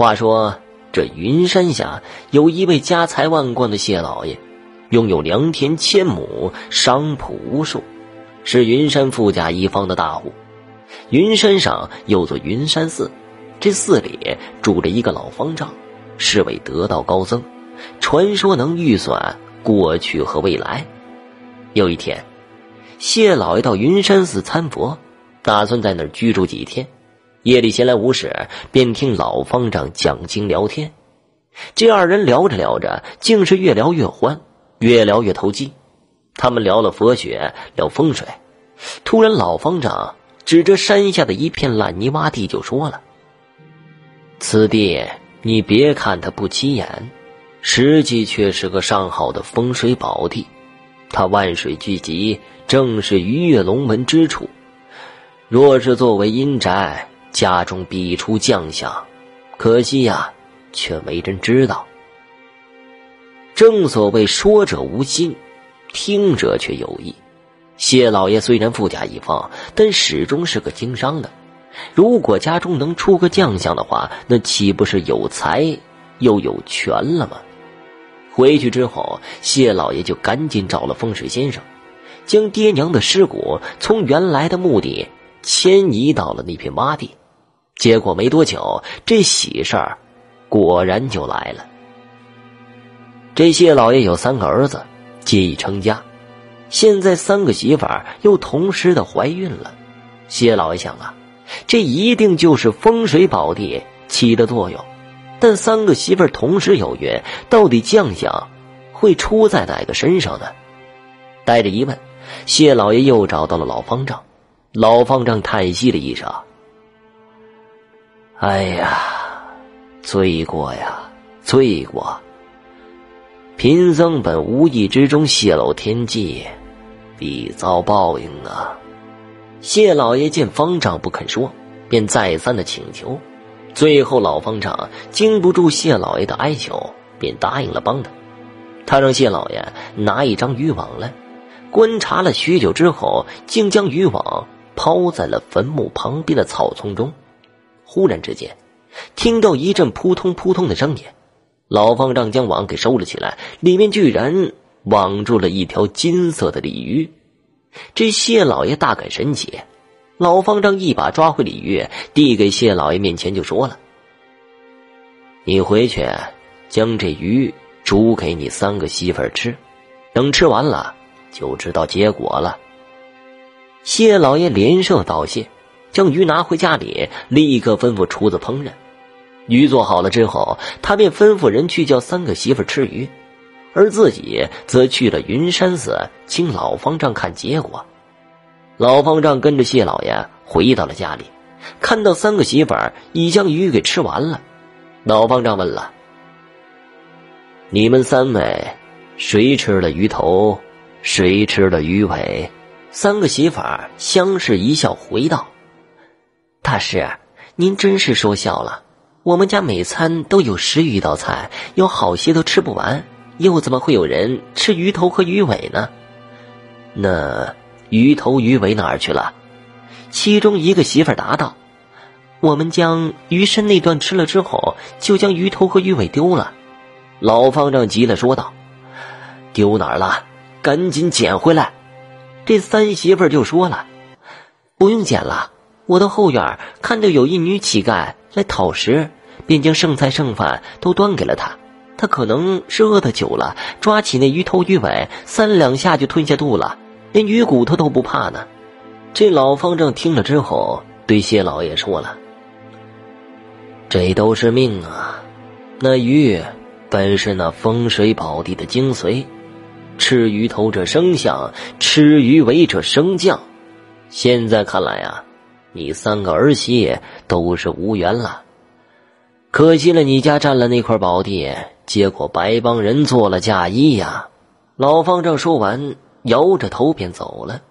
话说，这云山下有一位家财万贯的谢老爷，拥有良田千亩，商铺无数，是云山富甲一方的大户。云山上有座云山寺，这寺里住着一个老方丈，是位得道高僧，传说能预算过去和未来。有一天，谢老爷到云山寺参佛，打算在那儿居住几天。夜里闲来无事，便听老方丈讲经聊天。这二人聊着聊着，竟是越聊越欢，越聊越投机。他们聊了佛学，聊风水。突然，老方丈指着山下的一片烂泥洼地就说了：“此地，你别看它不起眼，实际却是个上好的风水宝地。它万水聚集，正是鱼跃龙门之处。若是作为阴宅。”家中必出将相，可惜呀，却没人知道。正所谓说者无心，听者却有意。谢老爷虽然富甲一方，但始终是个经商的。如果家中能出个将相的话，那岂不是有才又有权了吗？回去之后，谢老爷就赶紧找了风水先生，将爹娘的尸骨从原来的墓地迁移到了那片洼地。结果没多久，这喜事儿果然就来了。这谢老爷有三个儿子，皆已成家，现在三个媳妇儿又同时的怀孕了。谢老爷想啊，这一定就是风水宝地起的作用。但三个媳妇儿同时有孕，到底将相会出在哪个身上呢？带着疑问，谢老爷又找到了老方丈。老方丈叹息了一声。哎呀，罪过呀，罪过！贫僧本无意之中泄露天机，必遭报应啊！谢老爷见方丈不肯说，便再三的请求，最后老方丈经不住谢老爷的哀求，便答应了帮他。他让谢老爷拿一张渔网来，观察了许久之后，竟将渔网抛在了坟墓旁边的草丛中。忽然之间，听到一阵扑通扑通的声音，老方丈将网给收了起来，里面居然网住了一条金色的鲤鱼。这谢老爷大感神奇，老方丈一把抓回鲤鱼，递给谢老爷面前，就说了：“你回去将这鱼煮给你三个媳妇儿吃，等吃完了就知道结果了。”谢老爷连声道谢。将鱼拿回家里，立刻吩咐厨子烹饪。鱼做好了之后，他便吩咐人去叫三个媳妇吃鱼，而自己则去了云山寺，请老方丈看结果。老方丈跟着谢老爷回到了家里，看到三个媳妇已将鱼给吃完了。老方丈问了：“你们三位，谁吃了鱼头？谁吃了鱼尾？”三个媳妇相视一笑，回道。大师，您真是说笑了。我们家每餐都有十余道菜，有好些都吃不完，又怎么会有人吃鱼头和鱼尾呢？那鱼头鱼尾哪儿去了？其中一个媳妇答道：“我们将鱼身那段吃了之后，就将鱼头和鱼尾丢了。”老方丈急了，说道：“丢哪儿了？赶紧捡回来！”这三媳妇就说了：“不用捡了。”我的后院看到有一女乞丐来讨食，便将剩菜剩饭都端给了她。她可能是饿得久了，抓起那鱼头鱼尾，三两下就吞下肚了，连鱼骨头都不怕呢。这老方丈听了之后，对谢老爷说了：“这都是命啊！那鱼本是那风水宝地的精髓，吃鱼头者生相，吃鱼尾者升降。现在看来啊。”你三个儿媳都是无缘了，可惜了你家占了那块宝地，结果白帮人做了嫁衣呀！老方丈说完，摇着头便走了。